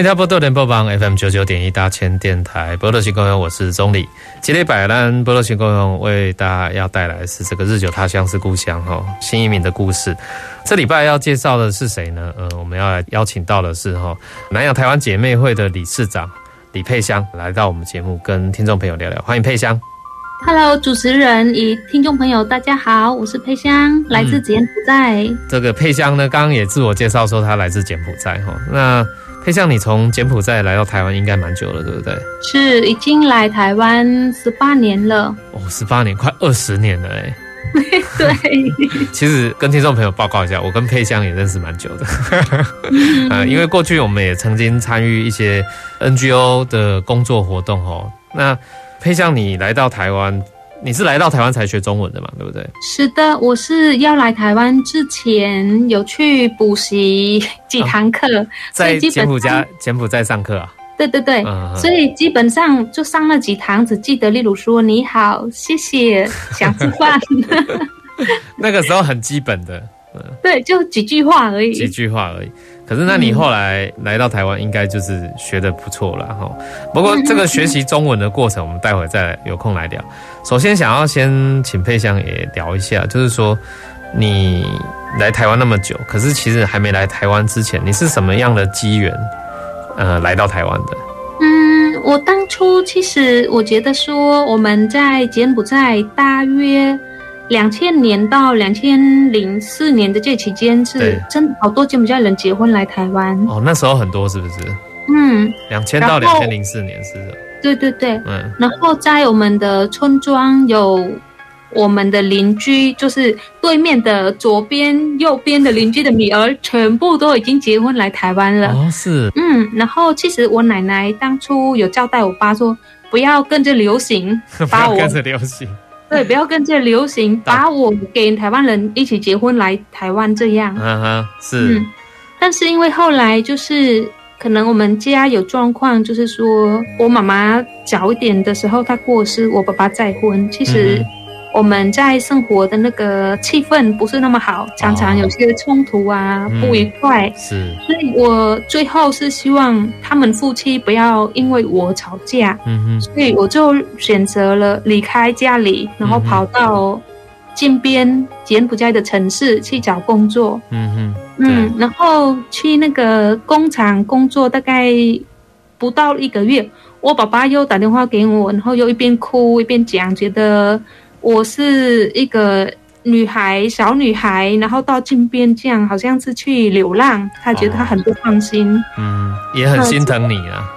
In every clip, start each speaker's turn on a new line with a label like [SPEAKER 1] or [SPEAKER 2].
[SPEAKER 1] 欢迎收听波多联播网 FM 九九点一大千电台波多新公园，我是钟礼。今天摆烂波多新公园为大家要带来的是这个日久他乡是故乡哈新移民的故事。这礼拜要介绍的是谁呢？呃，我们要来邀请到的是哈南洋台湾姐妹会的理事长李佩香来到我们节目，跟听众朋友聊聊。欢迎佩香。
[SPEAKER 2] Hello，主持人与听众朋友，大家好，我是佩香，来自柬埔寨。
[SPEAKER 1] 嗯、这个佩香呢，刚刚也自我介绍说她来自柬埔寨哈那。佩香，你从柬埔寨来到台湾应该蛮久了，对不对？
[SPEAKER 2] 是，已经来台湾十八年了。
[SPEAKER 1] 哦，十八年，快二十年了哎。
[SPEAKER 2] 对。
[SPEAKER 1] 其实跟听众朋友报告一下，我跟佩香也认识蛮久的。呃，因为过去我们也曾经参与一些 NGO 的工作活动哦。那佩香，你来到台湾。你是来到台湾才学中文的嘛？对不对？
[SPEAKER 2] 是的，我是要来台湾之前有去补习几堂课，哦，
[SPEAKER 1] 在柬埔寨柬埔寨上课啊。
[SPEAKER 2] 对对对，嗯，所以基本上就上了几堂，只记得例如说你好、谢谢、想吃饭。
[SPEAKER 1] 那个时候很基本的，嗯，
[SPEAKER 2] 对，就几句话而已，
[SPEAKER 1] 几句话而已。可是，那你后来来到台湾，应该就是学得不错了哈。不过，这个学习中文的过程，我们待会再有空来聊。首先，想要先请佩香也聊一下，就是说你来台湾那么久，可是其实还没来台湾之前，你是什么样的机缘，呃，来到台湾的？
[SPEAKER 2] 嗯，我当初其实我觉得说，我们在柬埔寨大约。两千年到两千零四年的这期间，是真好多柬埔寨人结婚来台湾
[SPEAKER 1] 哦。那时候很多是不是？
[SPEAKER 2] 嗯，
[SPEAKER 1] 两千到两千零四年是的。
[SPEAKER 2] 对对对，嗯。然后在我们的村庄有我们的邻居，就是对面的左边、右边的邻居的女儿，全部都已经结婚来台湾了。
[SPEAKER 1] 哦，是。
[SPEAKER 2] 嗯，然后其实我奶奶当初有交代我爸说，不要跟着流行，把我
[SPEAKER 1] 不要跟着流行。
[SPEAKER 2] 对，不要跟着流行，把我给台湾人一起结婚来台湾这样。
[SPEAKER 1] 嗯哼，是。嗯，
[SPEAKER 2] 但是因为后来就是可能我们家有状况，就是说我妈妈早一点的时候她过世，我爸爸再婚，其实。嗯我们在生活的那个气氛不是那么好，常常有些冲突啊，哦、不愉快。
[SPEAKER 1] 嗯、是，
[SPEAKER 2] 所以我最后是希望他们夫妻不要因为我吵架。嗯哼，所以我就选择了离开家里，然后跑到近边柬埔寨的城市去找工作。嗯哼，嗯，然后去那个工厂工作，大概不到一个月，我爸爸又打电话给我，然后又一边哭一边讲，觉得。我是一个女孩，小女孩，然后到金边这样，好像是去流浪。他觉得他很不放心，哦、
[SPEAKER 1] 嗯，也很心疼你啊。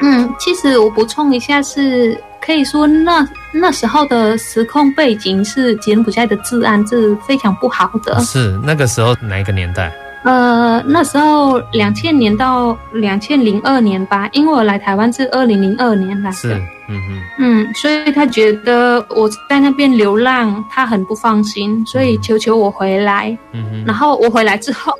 [SPEAKER 2] 嗯，其实我补充一下是，是可以说那那时候的时空背景是柬埔寨的治安是非常不好的。
[SPEAKER 1] 是那个时候哪一个年代？
[SPEAKER 2] 呃，那时候两千年到两千零二年吧，因为我来台湾是二零零二年来的。是。嗯嗯，嗯，所以他觉得我在那边流浪，他很不放心，所以求求我回来。嗯，然后我回来之后，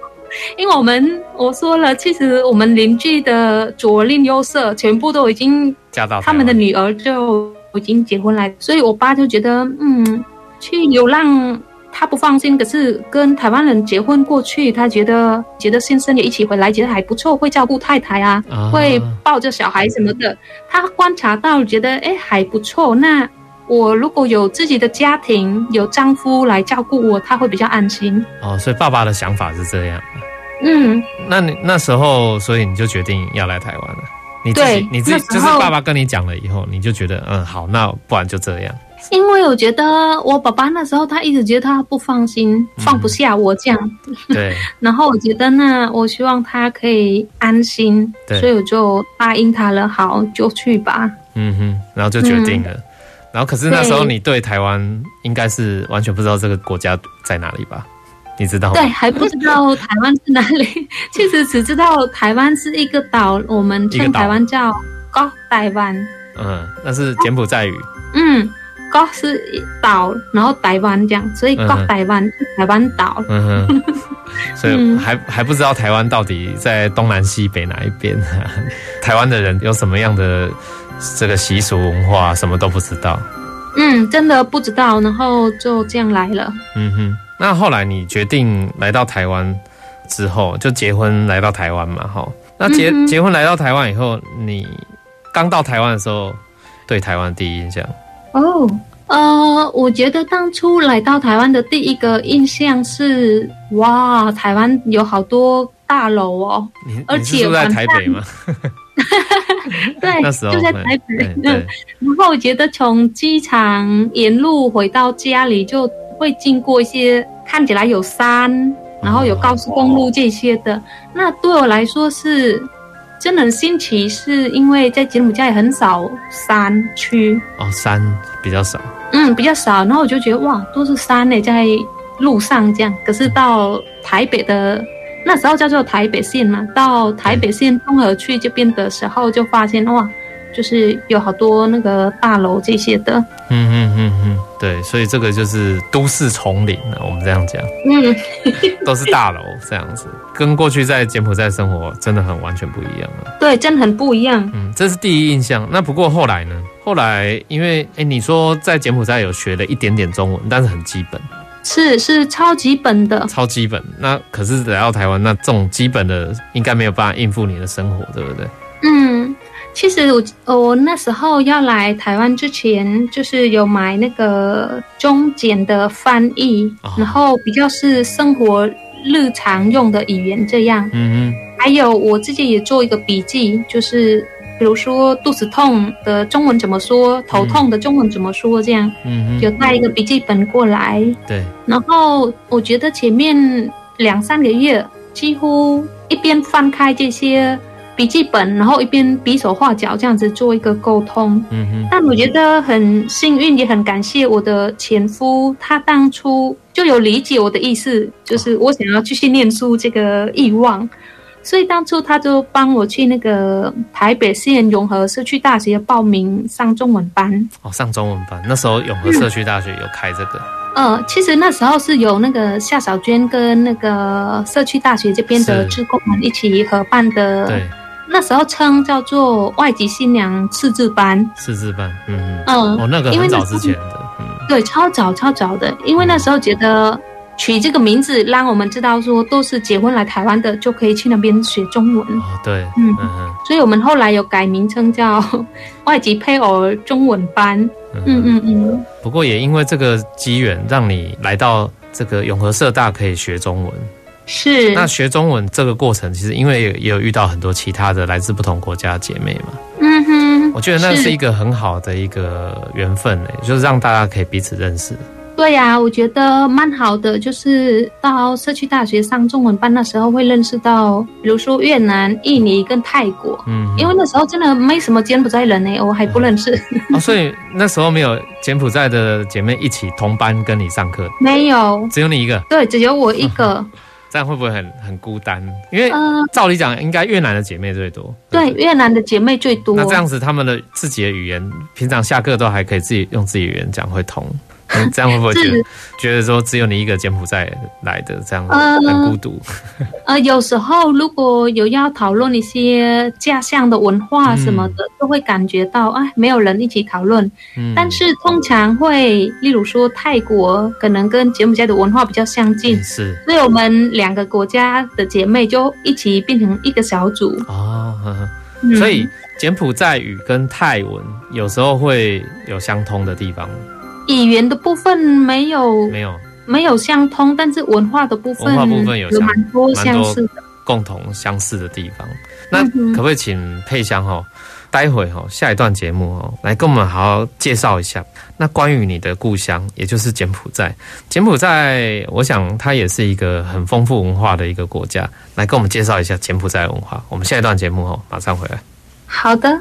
[SPEAKER 2] 因为我们我说了，其实我们邻居的左邻右舍全部都已经嫁到，他们的女儿就已经结婚来，所以我爸就觉得，嗯，去流浪。他不放心，可是跟台湾人结婚过去，他觉得觉得先生也一起回来，觉得还不错，会照顾太太啊，啊会抱着小孩什么的。他观察到，觉得哎还不错。那我如果有自己的家庭，有丈夫来照顾我，他会比较安心。
[SPEAKER 1] 哦，所以爸爸的想法是这样。
[SPEAKER 2] 嗯，
[SPEAKER 1] 那你那时候，所以你就决定要来台湾了？你自己对你自己就是爸爸跟你讲了以后，你就觉得嗯好，那不然就这样。
[SPEAKER 2] 因为我觉得我爸爸那时候他一直觉得他不放心，放不下我这样。
[SPEAKER 1] 嗯、对。
[SPEAKER 2] 然后我觉得那我希望他可以安心，所以我就答应他了。好，就去吧。
[SPEAKER 1] 嗯哼，然后就决定了。嗯、然后可是那时候你对台湾应该是完全不知道这个国家在哪里吧？你知道吗？
[SPEAKER 2] 对，还不知道台湾是哪里。其实只知道台湾是一个岛，我们称台湾叫高台湾。
[SPEAKER 1] 嗯，那是柬埔寨语。
[SPEAKER 2] 嗯，国是岛，然后台湾这样，所以国台湾是台湾岛。
[SPEAKER 1] 嗯哼，所以还还不知道台湾到底在东南西北哪一边。台湾的人有什么样的这个习俗文化，什么都不知道。
[SPEAKER 2] 嗯，真的不知道，然后就这样来了。
[SPEAKER 1] 嗯哼。那后来你决定来到台湾之后，就结婚来到台湾嘛？哈，那结、嗯、结婚来到台湾以后，你刚到台湾的时候，对台湾第一印象？
[SPEAKER 2] 哦，呃，我觉得当初来到台湾的第一个印象是，哇，台湾有好多大楼哦，
[SPEAKER 1] 而且住在台北吗？
[SPEAKER 2] 对，那时候就在台北。嗯，然后我觉得从机场沿路回到家里就。会经过一些看起来有山，然后有高速公路这些的。那对我来说是真的很新奇，是因为在柬埔寨很少山区
[SPEAKER 1] 哦，山比较少，
[SPEAKER 2] 嗯，比较少。然后我就觉得哇，都是山呢，在路上这样。可是到台北的那时候叫做台北县嘛，到台北县综合区这边的时候，就发现哇。就是有好多那个大楼这些的，
[SPEAKER 1] 嗯嗯嗯嗯，对，所以这个就是都市丛林啊，我们这样讲，嗯，都是大楼这样子，跟过去在柬埔寨生活真的很完全不一样了。
[SPEAKER 2] 对，真的很不一样。
[SPEAKER 1] 嗯，这是第一印象。那不过后来呢？后来因为哎，你说在柬埔寨有学了一点点中文，但是很基本，
[SPEAKER 2] 是是超基本的，
[SPEAKER 1] 超基本。那可是来到台湾，那这种基本的应该没有办法应付你的生活，对不对？
[SPEAKER 2] 嗯。其实我我那时候要来台湾之前，就是有买那个中简的翻译，哦、然后比较是生活日常用的语言这样。嗯嗯。还有我自己也做一个笔记，就是比如说肚子痛的中文怎么说，头痛的中文怎么说这样。嗯嗯。有带一个笔记本过来。
[SPEAKER 1] 对。
[SPEAKER 2] 然后我觉得前面两三个月，几乎一边翻开这些。笔记本，然后一边比手画脚这样子做一个沟通。嗯哼。但我觉得很幸运，也很感谢我的前夫，他当初就有理解我的意思，就是我想要继续念书这个欲望，所以当初他就帮我去那个台北县永和社区大学报名上中文班。
[SPEAKER 1] 哦，上中文班，那时候永和社区大学有开这个。
[SPEAKER 2] 嗯、呃，其实那时候是有那个夏小娟跟那个社区大学这边的志工们一起合办的。对。那时候称叫做外籍新娘识字班，
[SPEAKER 1] 识字班，嗯嗯，哦，那个很早之前的，嗯，
[SPEAKER 2] 对，超早超早的，因为那时候觉得取这个名字，让我们知道说都是结婚来台湾的，就可以去那边学中文，
[SPEAKER 1] 哦，对，
[SPEAKER 2] 嗯，所以我们后来有改名称叫外籍配偶中文班，嗯嗯嗯。
[SPEAKER 1] 不过也因为这个机缘，让你来到这个永和社大可以学中文。
[SPEAKER 2] 是，
[SPEAKER 1] 那学中文这个过程，其实因为也也有遇到很多其他的来自不同国家的姐妹嘛。嗯哼，我觉得那是一个很好的一个缘分诶，就是让大家可以彼此认识。
[SPEAKER 2] 对呀、啊，我觉得蛮好的，就是到社区大学上中文班那时候会认识到，比如说越南、印尼跟泰国。嗯，因为那时候真的没什么柬埔寨人呢，我还不认识。
[SPEAKER 1] 哦，所以那时候没有柬埔寨的姐妹一起同班跟你上课？
[SPEAKER 2] 没有，
[SPEAKER 1] 只有你一个。
[SPEAKER 2] 对，只有我一个。嗯
[SPEAKER 1] 这样会不会很很孤单？因为照理讲，应该越南的姐妹最多。
[SPEAKER 2] 对，对，越南的姐妹最多。
[SPEAKER 1] 那这样子，他们的自己的语言，平常下课都还可以自己用自己语言讲会通。嗯，这样会不会觉得觉得说只有你一个柬埔寨来的这样很孤独？
[SPEAKER 2] 呃，有时候如果有要讨论一些家乡的文化什么的，嗯、都会感觉到哎，没有人一起讨论。嗯，但是通常会，例如说泰国可能跟柬埔寨的文化比较相近，
[SPEAKER 1] 是，
[SPEAKER 2] 所以我们两个国家的姐妹就一起变成一个小组。
[SPEAKER 1] 哦，呵呵嗯、所以柬埔寨语跟泰文有时候会有相通的地方。
[SPEAKER 2] 语言的部分没有
[SPEAKER 1] 没有
[SPEAKER 2] 没有相通，但是文化的部分
[SPEAKER 1] 文化部分有
[SPEAKER 2] 蛮多相似的
[SPEAKER 1] 共同相似的地方。那可不可以请佩香哈，待会哈下一段节目哦，来跟我们好好介绍一下那关于你的故乡，也就是柬埔寨。柬埔寨，我想它也是一个很丰富文化的一个国家，来跟我们介绍一下柬埔寨文化。我们下一段节目哦，马上回来。
[SPEAKER 2] 好的。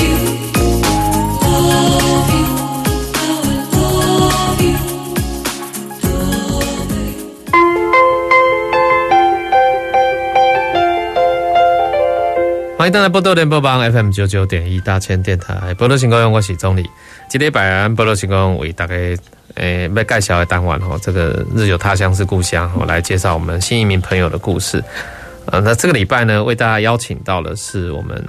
[SPEAKER 1] 欢迎大家波多联播帮 FM 九九点一大千电台，波多新故乡，我是总理。今天百安波多新故乡为大家诶要介绍的单元吼，这个日久他乡是故乡，我来介绍我们新移民朋友的故事。呃，那这个礼拜呢，为大家邀请到的是我们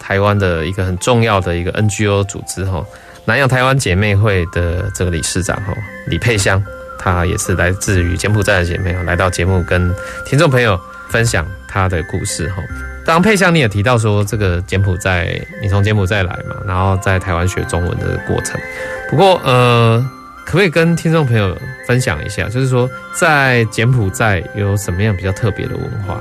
[SPEAKER 1] 台湾的一个很重要的一个 NGO 组织哈，南洋台湾姐妹会的这个理事长哈李佩香，她也是来自于柬埔寨的姐妹，来到节目跟听众朋友分享她的故事哈。当佩香，你也提到说，这个柬埔寨，你从柬埔寨来嘛，然后在台湾学中文的过程。不过，呃，可不可以跟听众朋友分享一下，就是说，在柬埔寨有什么样比较特别的文化，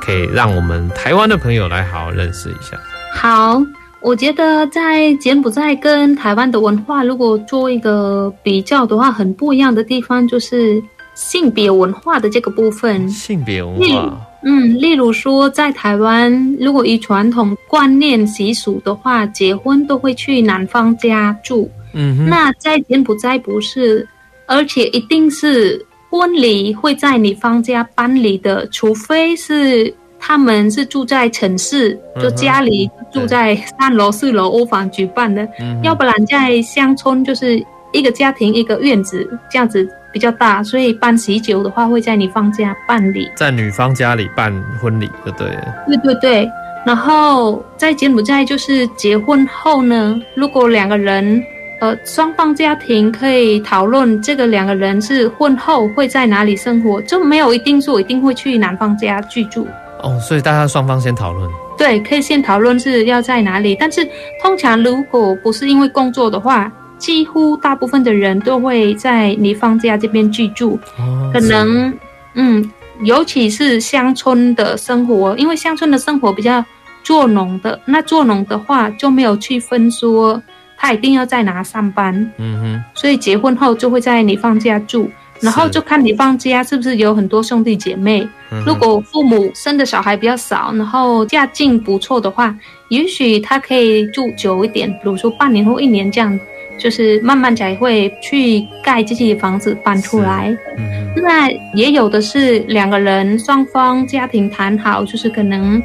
[SPEAKER 1] 可以让我们台湾的朋友来好好认识一下？
[SPEAKER 2] 好，我觉得在柬埔寨跟台湾的文化，如果做一个比较的话，很不一样的地方就是性别文化的这个部分。
[SPEAKER 1] 性别文化。
[SPEAKER 2] 嗯，例如说，在台湾，如果以传统观念习俗的话，结婚都会去男方家住。嗯哼，那在柬埔寨不是，而且一定是婚礼会在女方家办理的，除非是他们是住在城市，就家里住在三楼、四楼屋房举办的，嗯，要不然在乡村就是一个家庭一个院子这样子。比较大，所以办喜酒的话会在女方家办理，
[SPEAKER 1] 在女方家里办婚礼，对不对？
[SPEAKER 2] 对对对。然后在柬埔寨就是结婚后呢，如果两个人，呃，双方家庭可以讨论这个两个人是婚后会在哪里生活，就没有一定说一定会去男方家居住。
[SPEAKER 1] 哦，所以大家双方先讨论。
[SPEAKER 2] 对，可以先讨论是要在哪里，但是通常如果不是因为工作的话。几乎大部分的人都会在女方家这边居住，哦、可能，嗯，尤其是乡村的生活，因为乡村的生活比较做农的，那做农的话就没有区分说他一定要在哪上班，嗯哼，所以结婚后就会在女方家住，然后就看你方家是不是有很多兄弟姐妹，如果父母生的小孩比较少，然后家境不错的话，也许他可以住久一点，比如说半年或一年这样。就是慢慢才会去盖自己的房子搬出来，嗯，那也有的是两个人双方家庭谈好，就是可能，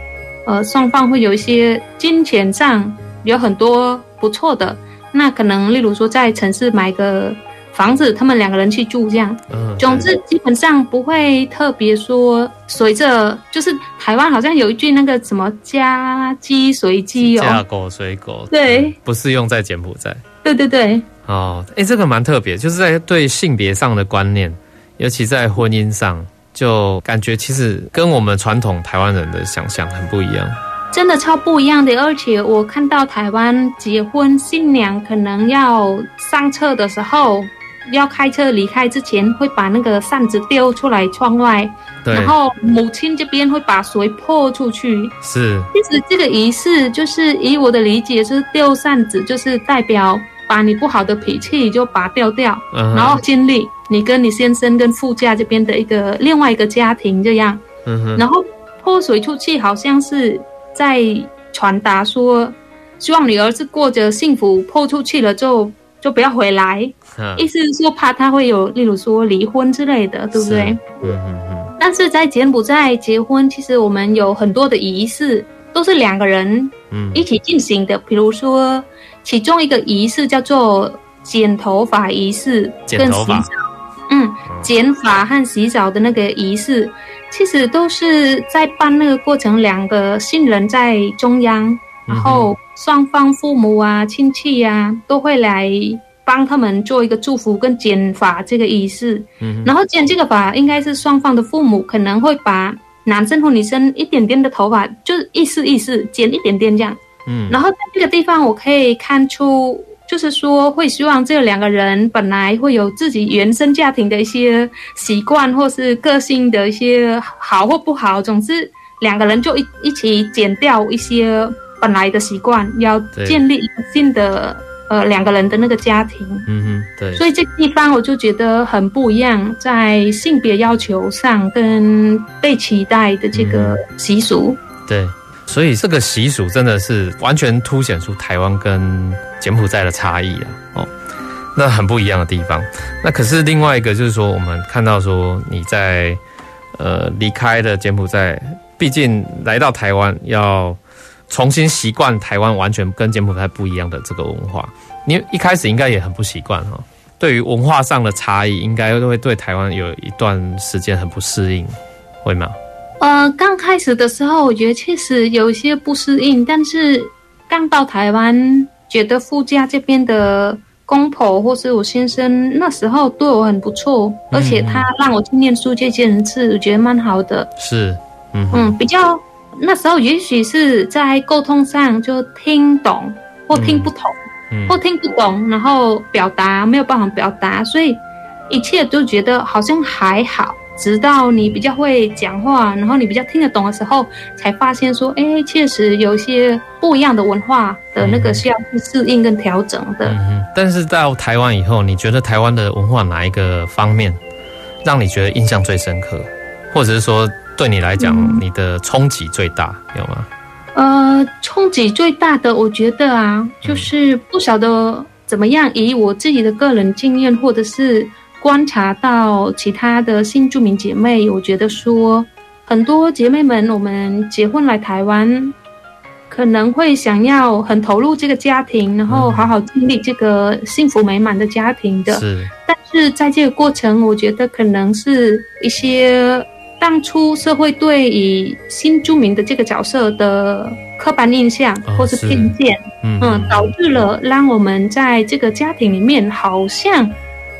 [SPEAKER 2] 呃，双方会有一些金钱上有很多不错的，那可能例如说在城市买个房子，他们两个人去住这样，嗯，总之基本上不会特别说随着，就是台湾好像有一句那个什么家鸡随鸡哦，
[SPEAKER 1] 嫁狗随狗，
[SPEAKER 2] 对，
[SPEAKER 1] 嗯，不适用在柬埔寨。
[SPEAKER 2] 对对对，
[SPEAKER 1] 哦，哎，这个蛮特别，就是在对性别上的观念，尤其在婚姻上，就感觉其实跟我们传统台湾人的想象很不一样，
[SPEAKER 2] 真的超不一样的。而且我看到台湾结婚，新娘可能要上车的时候，要开车离开之前，会把那个扇子丢出来窗外，对，然后母亲这边会把水泼出去。
[SPEAKER 1] 是，
[SPEAKER 2] 其实这个仪式就是以我的理解，就是丢扇子，就是代表。把你不好的脾气就拔掉掉，uh-huh. 然后建立你跟你先生跟副驾这边的一个另外一个家庭这样，uh-huh. 然后泼水出去好像是在传达说，希望你儿子过着幸福，泼出去了就就不要回来，uh-huh. 意思是说怕他会有例如说离婚之类的，对不对？Uh-huh. 但是在柬埔寨结婚，其实我们有很多的仪式都是两个人一起进行的，uh-huh. 比如说。其中一个仪式叫做剪头发仪式，
[SPEAKER 1] 跟洗澡，
[SPEAKER 2] 嗯，剪发和洗澡的那个仪式，其实都是在办那个过程，两个新人在中央，然后双方父母啊、亲戚呀都会来帮他们做一个祝福跟剪发这个仪式。嗯，然后剪这个发应该是双方的父母可能会把男生或女生一点点的头发，就是意思意思剪一点点这样。嗯，然后在这个地方，我可以看出，就是说会希望这两个人本来会有自己原生家庭的一些习惯，或是个性的一些好或不好，总之两个人就一一起减掉一些本来的习惯，要建立一个新的呃两个人的那个家庭。
[SPEAKER 1] 嗯哼，对。
[SPEAKER 2] 所以这个地方我就觉得很不一样，在性别要求上跟被期待的这个习俗。
[SPEAKER 1] 嗯、对，所以这个习俗真的是完全凸显出台湾跟柬埔寨的差异啊！哦。那很不一样的地方。那可是另外一个，就是说，我们看到说你在呃离开了柬埔寨，毕竟来到台湾，要重新习惯台湾完全跟柬埔寨不一样的这个文化。你一开始应该也很不习惯哈。对于文化上的差异，应该都会对台湾有一段时间很不适应，会吗？
[SPEAKER 2] 呃，刚开始的时候，我觉得确实有一些不适应，但是刚到台湾，觉得夫家这边的。公婆或是我先生那时候对我很不错，而且他让我去念书这件事，我觉得蛮好的。
[SPEAKER 1] 是，嗯
[SPEAKER 2] 嗯，比较那时候也许是在沟通上就听懂或听不懂，或听不懂，然后表达没有办法表达，所以一切都觉得好像还好。直到你比较会讲话，然后你比较听得懂的时候，才发现说，哎，确实有一些不一样的文化的那个需要去适应跟调整的。
[SPEAKER 1] 嗯，但是到台湾以后，你觉得台湾的文化哪一个方面让你觉得印象最深刻，或者是说对你来讲，嗯，你的冲击最大，有吗？
[SPEAKER 2] 呃，冲击最大的，我觉得啊，就是不晓得怎么样，以我自己的个人经验，或者是。观察到其他的新住民姐妹，我觉得说很多姐妹们，我们结婚来台湾，可能会想要很投入这个家庭，然后好好经历这个幸福美满的家庭的。是，但是在这个过程，我觉得可能是一些当初社会对于新住民的这个角色的刻板印象或是偏见，嗯，导致了让我们在这个家庭里面好像。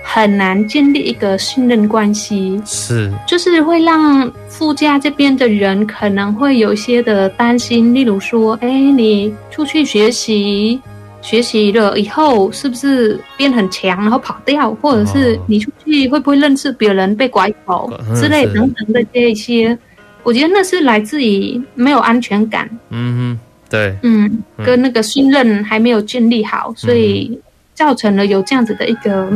[SPEAKER 2] 很难建立一个信任关系，
[SPEAKER 1] 是，
[SPEAKER 2] 就是会让夫家这边的人可能会有一些的担心，例如说，哎，你出去学习，学习了以后是不是变很强，然后跑掉，或者是你出去会不会认识别人被拐走之类等等的这一些，我觉得那是来自于没有安全感，
[SPEAKER 1] 嗯哼，对，
[SPEAKER 2] 嗯，跟那个信任还没有建立好，所以造成了有这样子的一个。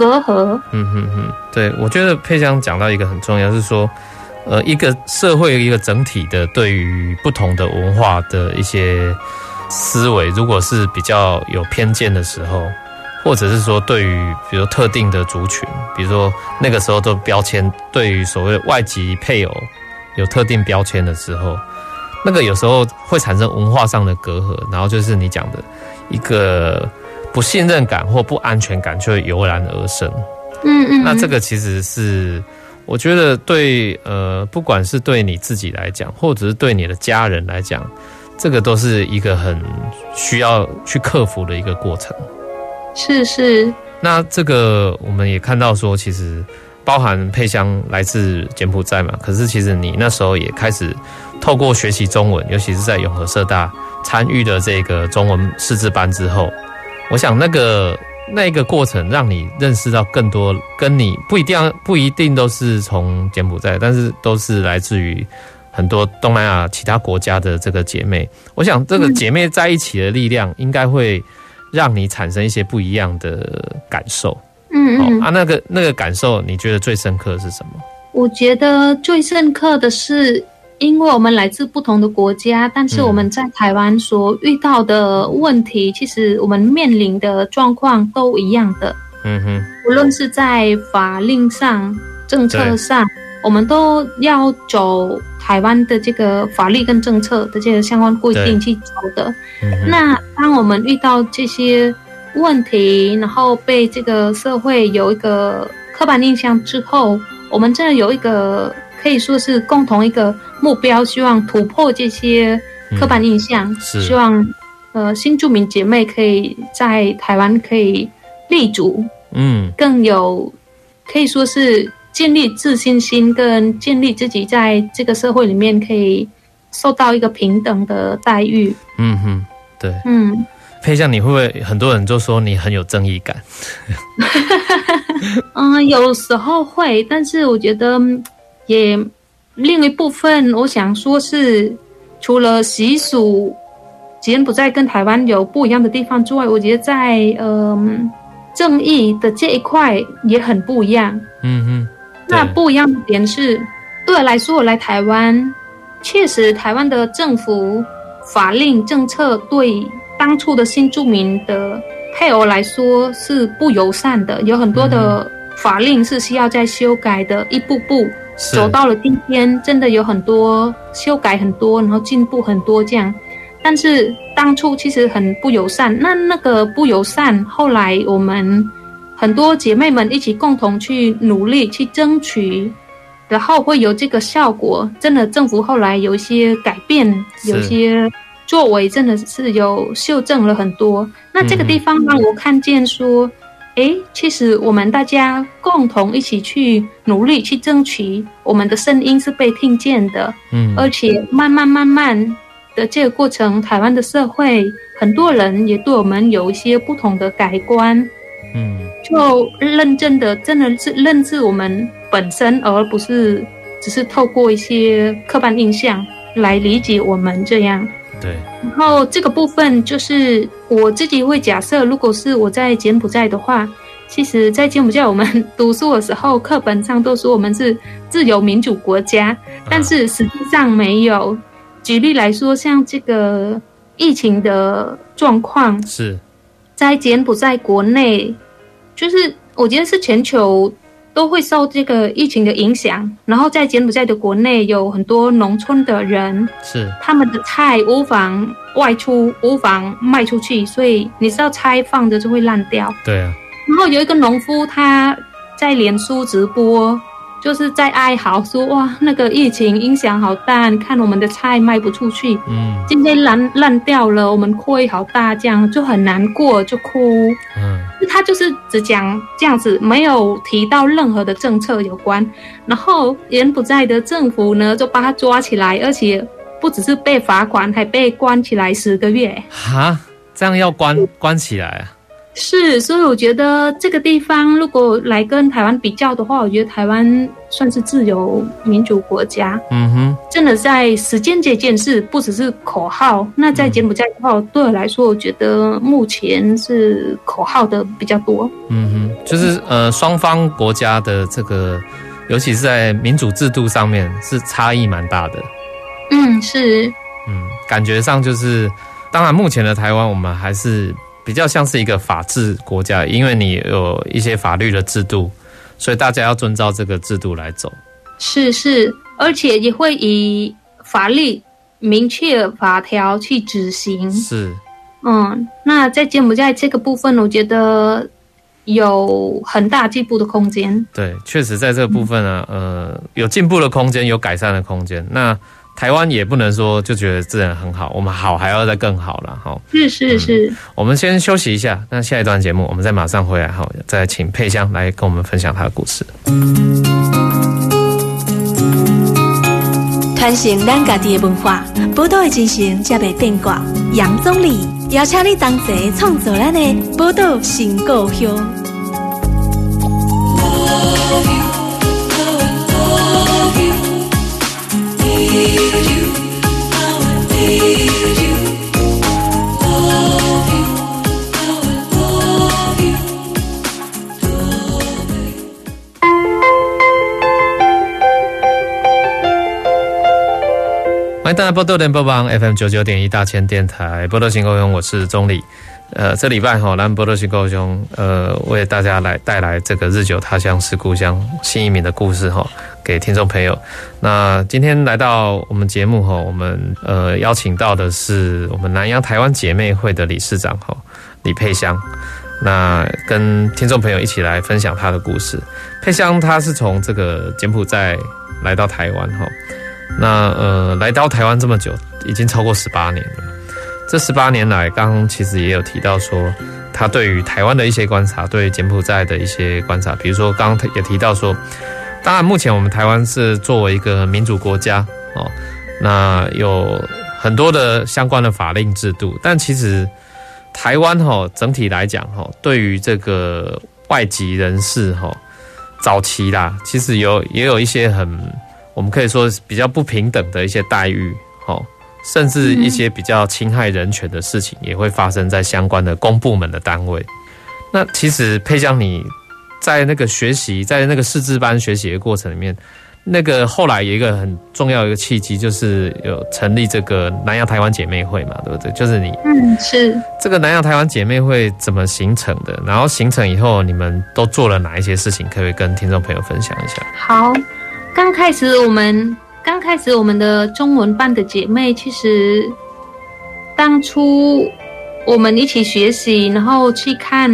[SPEAKER 2] 隔阂，
[SPEAKER 1] 嗯哼哼，对，我觉得佩香讲到一个很重要，是说，呃，一个社会一个整体的对于不同的文化的一些思维，如果是比较有偏见的时候，或者是说对于比如特定的族群，比如说那个时候都标签，对于所谓外籍配偶有特定标签的时候，那个有时候会产生文化上的隔阂，然后就是你讲的一个。不信任感或不安全感就会油然而生。
[SPEAKER 2] 嗯嗯，
[SPEAKER 1] 那这个其实是我觉得对呃，不管是对你自己来讲，或者是对你的家人来讲，这个都是一个很需要去克服的一个过程。
[SPEAKER 2] 是是。
[SPEAKER 1] 那这个我们也看到说，其实包含佩香来自柬埔寨嘛，可是其实你那时候也开始透过学习中文，尤其是在永和社大参与的这个中文识字班之后。我想那个那个过程，让你认识到更多跟你不一定不一定都是从柬埔寨，但是都是来自于很多东南亚其他国家的这个姐妹。我想这个姐妹在一起的力量，应该会让你产生一些不一样的感受。
[SPEAKER 2] 嗯嗯
[SPEAKER 1] 啊，那个那个感受，你觉得最深刻的是什么？
[SPEAKER 2] 我觉得最深刻的是。因为我们来自不同的国家，但是我们在台湾所遇到的问题，嗯、其实我们面临的状况都一样的。
[SPEAKER 1] 嗯哼，
[SPEAKER 2] 无论是在法令上、政策上，我们都要走台湾的这个法律跟政策的这个相关规定去走的。
[SPEAKER 1] 嗯、
[SPEAKER 2] 那当我们遇到这些问题，然后被这个社会有一个刻板印象之后，我们真的有一个可以说是共同一个。目标希望突破这些刻板印象，嗯、希望呃新住民姐妹可以在台湾可以立足，
[SPEAKER 1] 嗯，
[SPEAKER 2] 更有可以说是建立自信心，跟建立自己在这个社会里面可以受到一个平等的待遇。
[SPEAKER 1] 嗯哼，对，
[SPEAKER 2] 嗯，
[SPEAKER 1] 配像，你会不会很多人就说你很有正义感？
[SPEAKER 2] 嗯，有时候会，但是我觉得也。另一部分我想说是，除了习俗，柬埔寨跟台湾有不一样的地方之外，我觉得在嗯、呃、正义的这一块也很不一样。
[SPEAKER 1] 嗯嗯，
[SPEAKER 2] 那不一样的点是，对我来说，我来台湾，确实台湾的政府法令政策对当初的新住民的配偶来说是不友善的，有很多的法令是需要再修改的，一步步走到了今天，真的有很多修改很多，然后进步很多这样。但是当初其实很不友善，那那个不友善，后来我们很多姐妹们一起共同去努力去争取，然后会有这个效果。真的，政府后来有一些改变，有些作为，真的是有修正了很多。那这个地方让我看见说，哎，其实我们大家共同一起去努力去争取，我们的声音是被听见的。嗯，而且慢慢慢慢。的这个过程，台湾的社会很多人也对我们有一些不同的改观，嗯，就认真的真的是认知我们本身，而不是只是透过一些刻板印象来理解我们这样。
[SPEAKER 1] 对。
[SPEAKER 2] 然后这个部分就是我自己会假设，如果是我在柬埔寨的话，其实，在柬埔寨我们读书的时候，课本上都说我们是自由民主国家，但是实际上没有。举例来说，像这个疫情的状况，
[SPEAKER 1] 是
[SPEAKER 2] 在柬埔寨国内，就是我觉得是全球都会受这个疫情的影响。然后在柬埔寨的国内，有很多农村的人，
[SPEAKER 1] 是
[SPEAKER 2] 他们的菜无法外出，无法卖出去，所以你知道菜放着就会烂掉。
[SPEAKER 1] 对啊。
[SPEAKER 2] 然后有一个农夫，他在脸书直播。就是在哀嚎说哇，那个疫情影响好大，你看我们的菜卖不出去，嗯，今天烂烂掉了，我们亏好大，这样就很难过，就哭，嗯，他就是只讲这样子，没有提到任何的政策有关，然后柬埔寨的政府呢，就把他抓起来，而且不只是被罚款，还被关起来十个月，
[SPEAKER 1] 哈，这样要关关起来啊？
[SPEAKER 2] 是，所以我觉得这个地方如果来跟台湾比较的话，我觉得台湾算是自由民主国家。
[SPEAKER 1] 嗯哼，
[SPEAKER 2] 真的在时间这件事，不只是口号。那在柬埔寨的话，嗯、对我来说，我觉得目前是口号的比较多。
[SPEAKER 1] 嗯哼，就是呃，双方国家的这个，尤其是在民主制度上面是差异蛮大的。
[SPEAKER 2] 嗯，是。
[SPEAKER 1] 嗯，感觉上就是，当然目前的台湾，我们还是。比较像是一个法治国家，因为你有一些法律的制度，所以大家要遵照这个制度来走。
[SPEAKER 2] 是是，而且也会以法律明确法条去执行。
[SPEAKER 1] 是，
[SPEAKER 2] 嗯，那在柬埔寨这个部分，我觉得有很大进步的空间。
[SPEAKER 1] 对，确实在这个部分呢，嗯、呃，有进步的空间，有改善的空间。那。台湾也不能说就觉得自然很好，我们好还要再更好了哈。
[SPEAKER 2] 是是是、嗯，
[SPEAKER 1] 我们先休息一下，那下一段节目我们再马上回来哈，再请佩香来跟我们分享她的故事。
[SPEAKER 3] 传承咱家己的文化，宝岛的精神才袂变卦。杨总理邀请你同齐创造咱的宝岛新故乡。
[SPEAKER 1] 欢迎大家波多联播网 FM 九九点一大千电台波多新故乡，我是宗澧。呃，这礼拜哈，咱波多新高雄，呃，为大家来带来这个日久他乡是故乡新移民的故事哈，给听众朋友。那今天来到我们节目哈，我们呃邀请到的是我们南洋台湾姐妹会的理事长哈李佩香，那跟听众朋友一起来分享她的故事。佩香她是从这个柬埔寨来到台湾哈。那呃，来到台湾这么久，已经超过十八年了。这十八年来，刚刚其实也有提到说，他对于台湾的一些观察，对柬埔寨的一些观察，比如说刚刚也提到说，当然目前我们台湾是作为一个民主国家哦，那有很多的相关的法令制度，但其实台湾哈整体来讲哈，对于这个外籍人士哈，早期啦，其实有也有一些很。我们可以说比较不平等的一些待遇，哦，甚至一些比较侵害人权的事情，也会发生在相关的公部门的单位。那其实佩江，你在那个学习，在那个识字班学习的过程里面。那个后来有一个很重要的一个契机，就是有成立这个南洋台湾姐妹会嘛，对不对？就是你，
[SPEAKER 2] 嗯，是
[SPEAKER 1] 这个南洋台湾姐妹会怎么形成的？然后形成以后，你们都做了哪一些事情？可以跟听众朋友分享一下。
[SPEAKER 2] 好，刚开始我们刚开始我们的中文班的姐妹，其实当初我们一起学习，然后去看、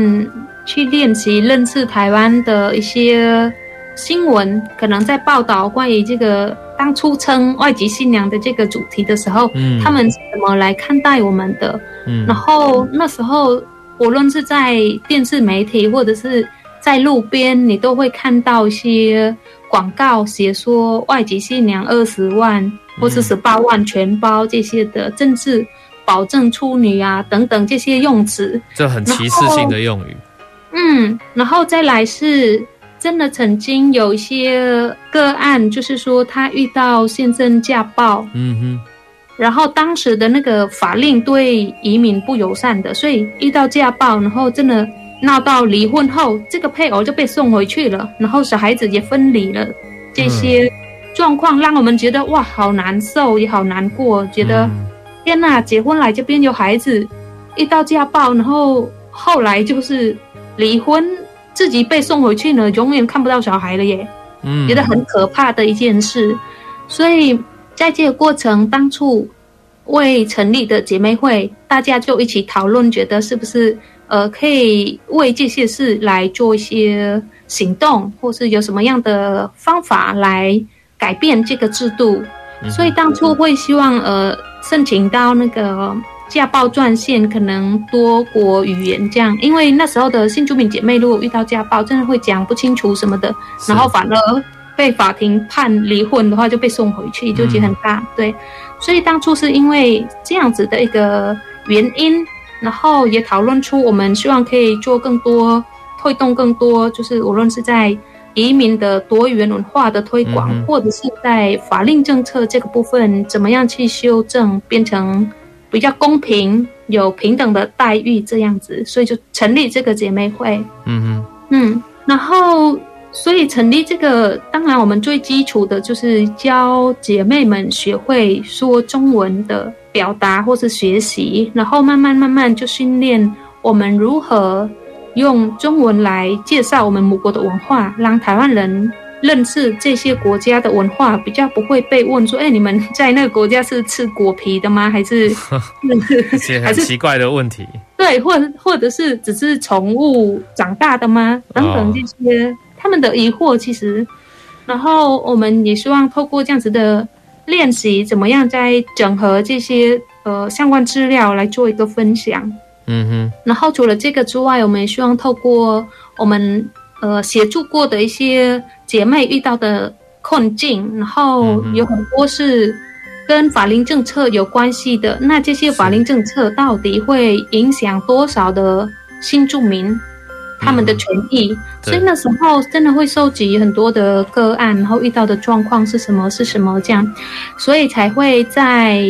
[SPEAKER 2] 去练习、认识台湾的一些。新闻可能在报道关于这个当初称外籍新娘的这个主题的时候，嗯，他们是怎么来看待我们的？嗯，然后那时候无论是在电视媒体或者是在路边，你都会看到一些广告写说外籍新娘二十万或是十八万全包这些的政治保证处女啊等等这些用词，
[SPEAKER 1] 这很歧视性的用语。
[SPEAKER 2] 嗯，然后再来是。真的曾经有一些个案，就是说他遇到先生家暴，嗯哼，然后当时的那个法令对移民不友善的，所以遇到家暴，然后真的闹到离婚后，这个配偶就被送回去了，然后小孩子也分离了，这些状况让我们觉得哇，好难受，也好难过，觉得天哪，结婚来这边有孩子，遇到家暴，然后后来就是离婚。自己被送回去呢，永远看不到小孩了耶，嗯，觉得很可怕的一件事。所以在这个过程，当初未成立的姐妹会，大家就一起讨论，觉得是不是呃可以为这些事来做一些行动，或是有什么样的方法来改变这个制度。所以当初会希望呃申请到那个。家暴专线可能多国语言这样，因为那时候的新竹民姐妹如果遇到家暴，真的会讲不清楚什么的，然后反而被法庭判离婚的话就被送回去，就觉得很大。嗯、对，所以当初是因为这样子的一个原因，然后也讨论出我们希望可以做更多推动更多，就是无论是在移民的多元文化的推广，嗯、或者是在法令政策这个部分怎么样去修正，变成。比较公平，有平等的待遇这样子，所以就成立这个姐妹会。嗯嗯，嗯，然后所以成立这个，当然我们最基础的就是教姐妹们学会说中文的表达或是学习，然后慢慢慢慢就训练我们如何用中文来介绍我们母国的文化，让台湾人。认识这些国家的文化，比较不会被问说：“哎，你们在那个国家是吃果皮的吗？还是
[SPEAKER 1] 一些很奇怪的问题？”
[SPEAKER 2] 对，或者或者是只是宠物长大的吗？等等这些、哦、他们的疑惑，其实，然后我们也希望透过这样子的练习，怎么样在整合这些呃相关资料来做一个分享。嗯哼。然后除了这个之外，我们也希望透过我们。呃，协助过的一些姐妹遇到的困境，然后有很多是跟法令政策有关系的。那这些法令政策到底会影响多少的新住民他们的权益？嗯、所以那时候真的会收集很多的个案，然后遇到的状况是什么是什么这样，所以才会在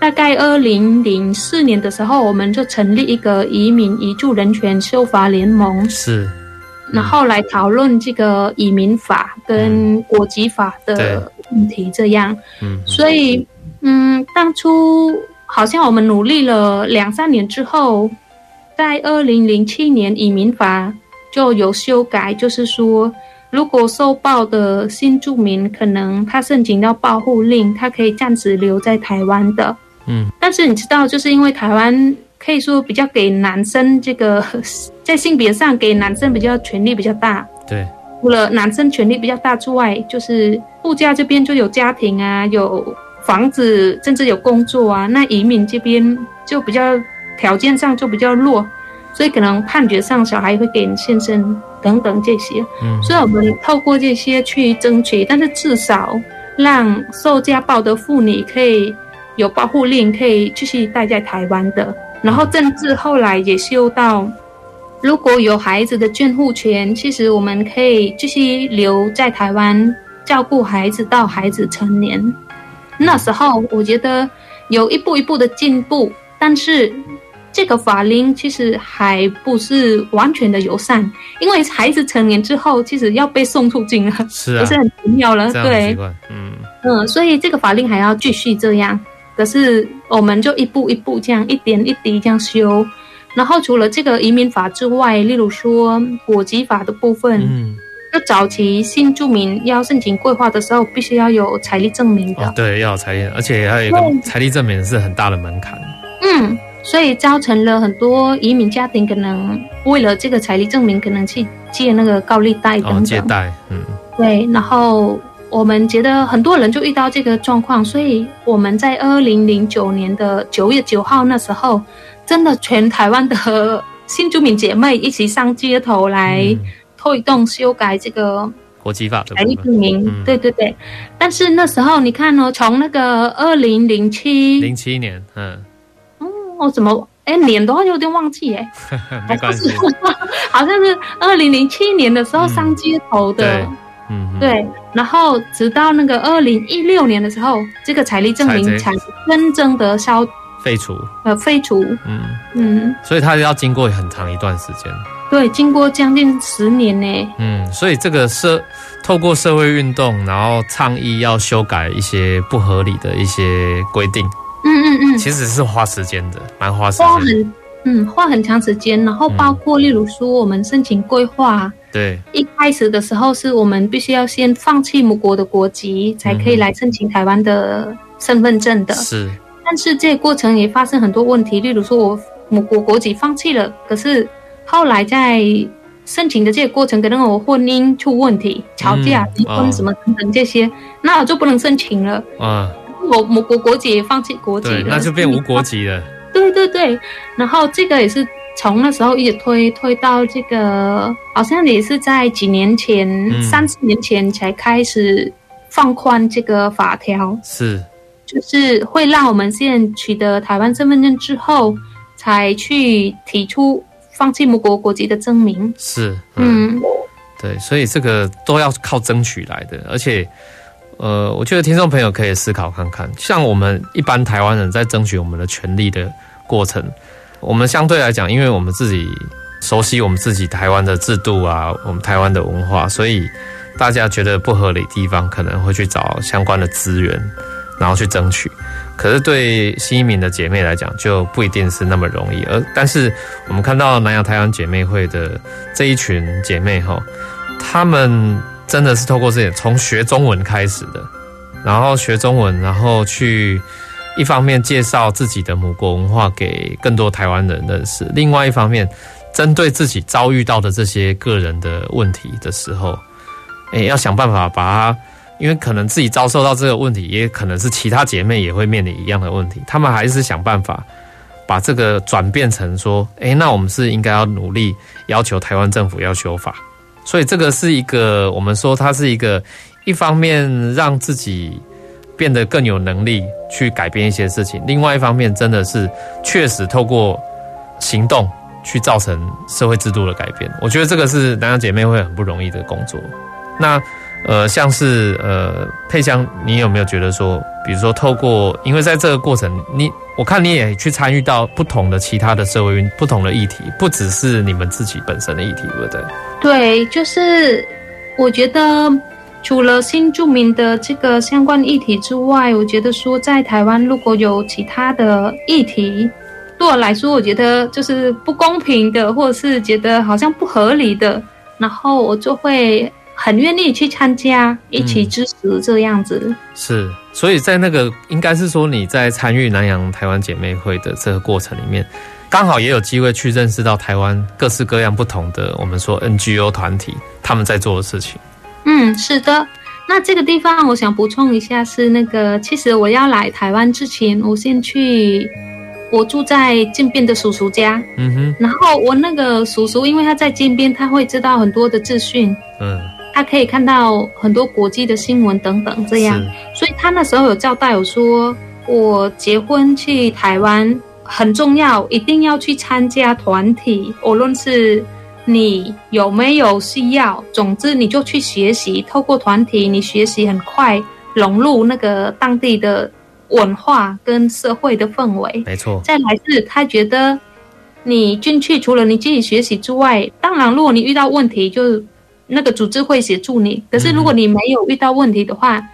[SPEAKER 2] 大概二零零四年的时候，我们就成立一个移民移住人权修法联盟。是。然后来讨论这个移民法跟国籍法的问题，这样。嗯，所以，嗯，当初好像我们努力了两三年之后，在二零零七年移民法就有修改，就是说，如果受暴的新住民可能他申请到保护令，他可以暂时留在台湾的。嗯，但是你知道，就是因为台湾。可以说比较给男生这个在性别上给男生比较权力比较大。对，除了男生权力比较大之外，就是度假这边就有家庭啊，有房子，甚至有工作啊。那移民这边就比较条件上就比较弱，所以可能判决上小孩会给你现身等等这些。嗯，所以我们透过这些去争取，但是至少让受家暴的妇女可以有保护令，可以继续待在台湾的。然后政治后来也修到，如果有孩子的监护权，其实我们可以继续留在台湾照顾孩子到孩子成年。那时候我觉得有一步一步的进步，但是这个法令其实还不是完全的友善，因为孩子成年之后，其实要被送出境了，
[SPEAKER 1] 是啊，
[SPEAKER 2] 不是很奇妙了，对，嗯嗯，所以这个法令还要继续这样。可是我们就一步一步这样一点一滴这样修。然后除了这个移民法之外，例如说国籍法的部分，嗯。就早期新住民要申请规划的时候，必须要有财力证明的。
[SPEAKER 1] 哦、对，要有财力，而且还有一个财力证明是很大的门槛。
[SPEAKER 2] 嗯，所以造成了很多移民家庭可能为了这个财力证明，可能去借那个高利贷等等。哦、
[SPEAKER 1] 借贷，嗯，
[SPEAKER 2] 对。然后我们觉得很多人就遇到这个状况，所以我们在二零零九年的九月九号那时候，真的全台湾的新住民姐妹一起上街头来。嗯推动修改这个
[SPEAKER 1] 国际法，
[SPEAKER 2] 财力证明，嗯、对对对。但是那时候你看哦，从那个二零零七
[SPEAKER 1] 零七年，嗯，
[SPEAKER 2] 哦，我怎么？哎年的话有点忘记哎，
[SPEAKER 1] 没关系，
[SPEAKER 2] 好像是二零零七年的时候上街头的，
[SPEAKER 1] 嗯，
[SPEAKER 2] 对，对。然后直到那个二零一六年的时候，这个财力证明才真正的消
[SPEAKER 1] 废除，
[SPEAKER 2] 呃，废除，
[SPEAKER 1] 嗯。嗯，所以它要经过很长一段时间。
[SPEAKER 2] 对，经过将近十年呢。
[SPEAKER 1] 嗯，所以这个社透过社会运动，然后倡议要修改一些不合理的一些规定。
[SPEAKER 2] 嗯嗯嗯，
[SPEAKER 1] 其实是花时间的，蛮花时间。
[SPEAKER 2] 花很嗯，花很长时间。然后包括例如说，我们申请规划，
[SPEAKER 1] 对，
[SPEAKER 2] 一开始的时候是我们必须要先放弃母国的国籍，才可以来申请台湾的身份证的。
[SPEAKER 1] 是，
[SPEAKER 2] 但是这个过程也发生很多问题，例如说我母国国籍放弃了，可是。后来在申请的这个过程，可能我婚姻出问题，吵架、离婚什么等等这些，那我就不能申请了。啊，我某国国籍也放弃国籍了，
[SPEAKER 1] 那就变无国籍了。
[SPEAKER 2] 对对对，然后这个也是从那时候一直推推到这个，好像也是在几年前、嗯、三四年前才开始放宽这个法条。
[SPEAKER 1] 是，
[SPEAKER 2] 就是会让我们现取得台湾身份证之后，才去提出。放弃母国国籍的证明
[SPEAKER 1] 是，嗯，嗯，对，所以这个都要靠争取来的，而且，呃，我觉得听众朋友可以思考看看，像我们一般台湾人在争取我们的权利的过程，我们相对来讲，因为我们自己熟悉我们自己台湾的制度啊，我们台湾的文化，所以大家觉得不合理的地方，可能会去找相关的资源，然后去争取。可是对新移民的姐妹来讲，就不一定是那么容易。而但是我们看到南洋台湾姐妹会的这一群姐妹哈，她们真的是透过这点，从学中文开始的，然后学中文，然后去一方面介绍自己的母国文化给更多台湾人认识，另外一方面针对自己遭遇到的这些个人的问题的时候，诶，要想办法把它。因为可能自己遭受到这个问题，也可能是其他姐妹也会面临一样的问题。他们还是想办法把这个转变成说，诶，那我们是应该要努力要求台湾政府要修法。所以这个是一个我们说它是一个一方面让自己变得更有能力去改变一些事情，另外一方面真的是确实透过行动去造成社会制度的改变。我觉得这个是南洋姐妹会很不容易的工作。那。呃，像是呃，佩香，你有没有觉得说，比如说透过，因为在这个过程，你我看你也去参与到不同的其他的社会运不同的议题，不只是你们自己本身的议题，对不对？
[SPEAKER 2] 对，就是我觉得除了新住民的这个相关议题之外，我觉得说在台湾如果有其他的议题，对我来说，我觉得就是不公平的，或者是觉得好像不合理的，然后我就会。很愿意去参加，一起支持这样子。
[SPEAKER 1] 嗯、是，所以在那个应该是说你在参与南洋台湾姐妹会的这个过程里面，刚好也有机会去认识到台湾各式各样不同的我们说 NGO 团体他们在做的事情。
[SPEAKER 2] 嗯，是的。那这个地方我想补充一下，是那个其实我要来台湾之前，我先去我住在金边的叔叔家。
[SPEAKER 1] 嗯哼。
[SPEAKER 2] 然后我那个叔叔，因为他在金边，他会知道很多的资讯。
[SPEAKER 1] 嗯。
[SPEAKER 2] 他可以看到很多国际的新闻等等，这样，所以他那时候有交代我说，我结婚去台湾很重要，一定要去参加团体，无论是你有没有需要？总之，你就去学习，透过团体，你学习很快融入那个当地的文化跟社会的氛围。
[SPEAKER 1] 没错。
[SPEAKER 2] 再来是，他觉得你进去，除了你自己学习之外，当然，如果你遇到问题，就那个组织会协助你。可是，如果你没有遇到问题的话，嗯、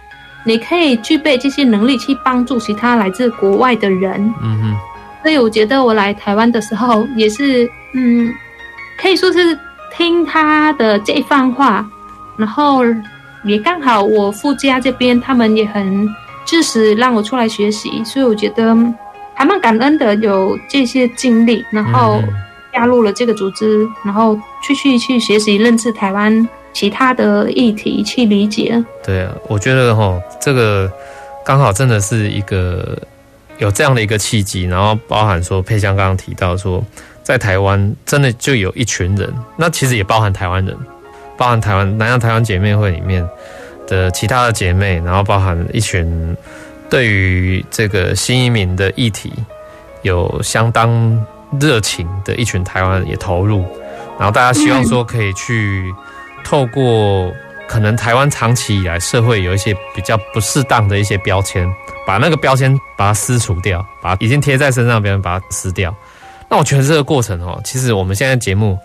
[SPEAKER 2] 你可以具备这些能力去帮助其他来自国外的人。嗯哼。所以，我觉得我来台湾的时候，也是，嗯。可以说是听他的这一番话，然后也刚好我夫家这边他们也很支持让我出来学习，所以我觉得还蛮感恩的，有这些经历，然后加入了这个组织，然后继续去学习认识台湾其他的议题，去理解。
[SPEAKER 1] 对啊，我觉得齁，这个刚好真的是一个有这样的一个契机，然后包含说佩香刚刚提到说。在台湾真的就有一群人，那其实也包含台湾人，包含台湾南洋台湾姐妹会里面的其他的姐妹，然后包含一群对于这个新移民的议题有相当热情的一群台湾人也投入，然后大家希望说可以去透过可能台湾长期以来社会有一些比较不适当的一些标签，把那个标签把它撕除掉，把已经贴在身上别人把它撕掉。那我觉得这个过程哦，其实我们现在节目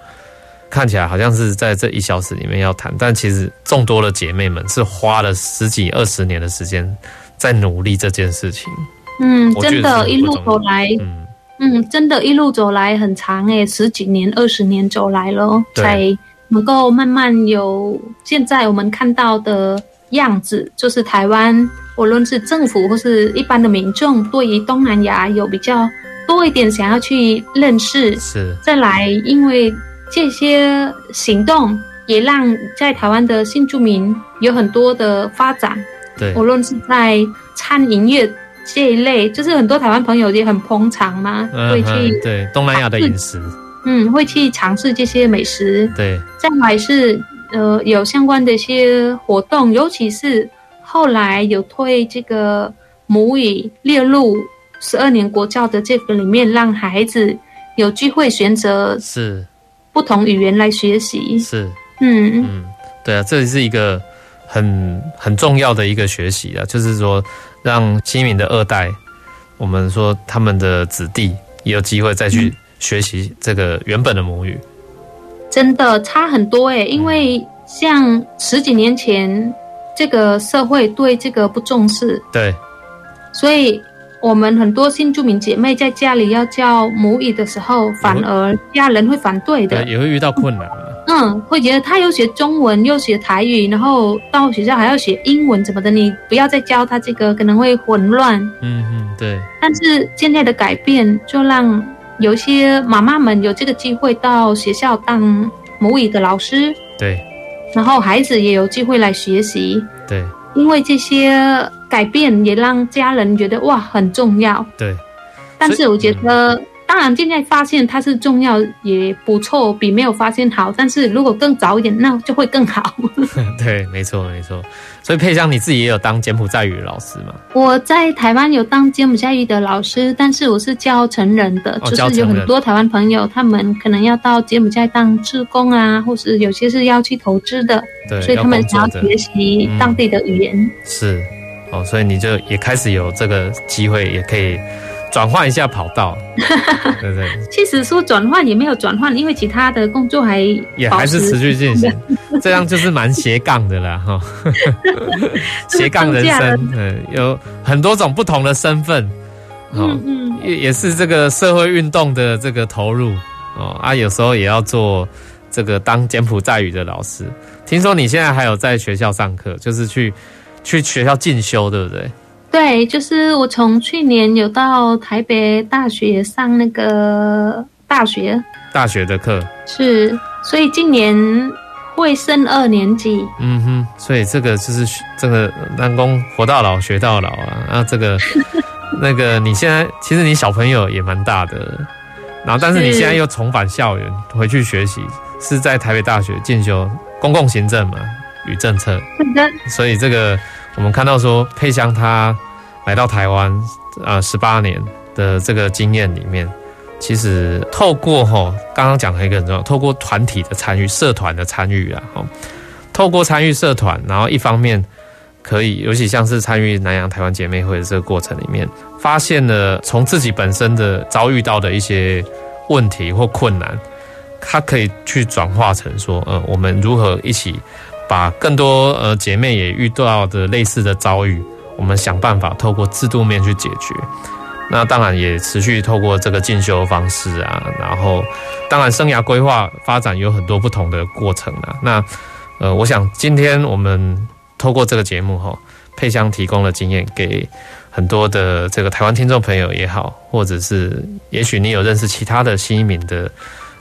[SPEAKER 1] 看起来好像是在这一小时里面要谈，但其实众多的姐妹们是花了十几二十年的时间在努力这件事情。
[SPEAKER 2] 嗯，真的，一路走来，嗯嗯，真的，一路走来很长诶，十几年、二十年走来了，才能够慢慢有现在我们看到的样子，就是台湾，无论是政府或是一般的民众，对于东南亚有比较。多一点想要去认识，是再来，因为这些行动也让在台湾的新住民有很多的发展。对，无论是在餐饮业这一类，就是很多台湾朋友也很捧场嘛，嗯、会去
[SPEAKER 1] 对东南亚的饮食，
[SPEAKER 2] 嗯，会去尝试这些美食。
[SPEAKER 1] 对，
[SPEAKER 2] 再来是呃有相关的一些活动，尤其是后来有推这个母语列入。十二年国教的这个里面，让孩子有机会选择是不同语言来学习。是，嗯嗯，
[SPEAKER 1] 对啊，这是一个很很重要的一个学习啊，就是说让新移民的二代，我们说他们的子弟也有机会再去学习这个原本的母语。
[SPEAKER 2] 真的差很多诶，因为像十几年前，这个社会对这个不重视，
[SPEAKER 1] 对，
[SPEAKER 2] 所以。我们很多新住民姐妹在家里要教母语的时候，反而家人会反对的，
[SPEAKER 1] 也会遇到困难。
[SPEAKER 2] 嗯，会觉得他又学中文又学台语，然后到学校还要学英文怎么的，你不要再教他这个，可能会混乱。
[SPEAKER 1] 嗯嗯，对。
[SPEAKER 2] 但是现在的改变，就让有些妈妈们有这个机会到学校当母语的老师。
[SPEAKER 1] 对。
[SPEAKER 2] 然后孩子也有机会来学习。
[SPEAKER 1] 对。
[SPEAKER 2] 因为这些改变也让家人觉得哇很重要。
[SPEAKER 1] 对，
[SPEAKER 2] 但是我觉得，嗯、当然现在发现它是重要也不错，比没有发现好。但是如果更早一点，那就会更好。
[SPEAKER 1] 对，没错没错。所以佩香你自己也有当柬埔寨语老师吗？
[SPEAKER 2] 我在台湾有当柬埔寨语的老师，但是我是教成人的，哦、就是有很多台湾朋友，他们可能要到柬埔寨当志工啊，或是有些是要去投资的，对，所以他们想要学习当地的语言。嗯、
[SPEAKER 1] 是，哦，所以你就也开始有这个机会，也可以。转换一下跑道，对不对？
[SPEAKER 2] 其实说转换也没有转换，因为其他的工作还
[SPEAKER 1] 也还是持续进行，这样就是蛮斜杠的啦，哈。斜杠人生，嗯，有很多种不同的身份，嗯嗯，也也是这个社会运动的这个投入哦啊，有时候也要做这个当柬埔寨语的老师。听说你现在还有在学校上课，就是去去学校进修，对不对？
[SPEAKER 2] 对，就是我从去年有到台北大学上那个大学
[SPEAKER 1] 大学的课，
[SPEAKER 2] 是，所以今年会升二年级。
[SPEAKER 1] 嗯哼，所以这个就是这个南宫活到老学到老啊。啊，这个 那个你现在其实你小朋友也蛮大的，然后但是你现在又重返校园回去学习，是在台北大学进修公共行政嘛与政策。所以这个。我们看到说，佩香她来到台湾啊，十八年的这个经验里面，其实透过哈，刚刚讲的一个很重要，透过团体的参与、社团的参与啊，哈，透过参与社团，然后一方面可以，尤其像是参与南洋台湾姐妹会的这个过程里面，发现了从自己本身的遭遇到的一些问题或困难，它可以去转化成说，呃，我们如何一起把更多呃姐妹也遇到的类似的遭遇，我们想办法透过制度面去解决。那当然也持续透过这个进修方式啊，然后当然生涯规划发展有很多不同的过程啊。那呃，我想今天我们透过这个节目哈，佩香提供了经验给很多的这个台湾听众朋友也好，或者是也许你有认识其他的新移民的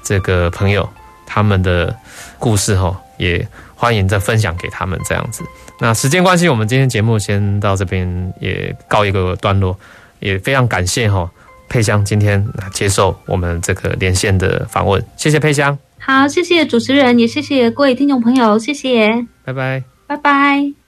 [SPEAKER 1] 这个朋友，他们的故事哈，也欢迎再分享给他们这样子。那时间关系，我们今天节目先到这边也告一个段落。也非常感谢哈佩香今天接受我们这个连线的访问，谢谢佩香。
[SPEAKER 2] 好，谢谢主持人，也谢谢各位听众朋友，谢谢，
[SPEAKER 1] 拜拜，
[SPEAKER 2] 拜拜。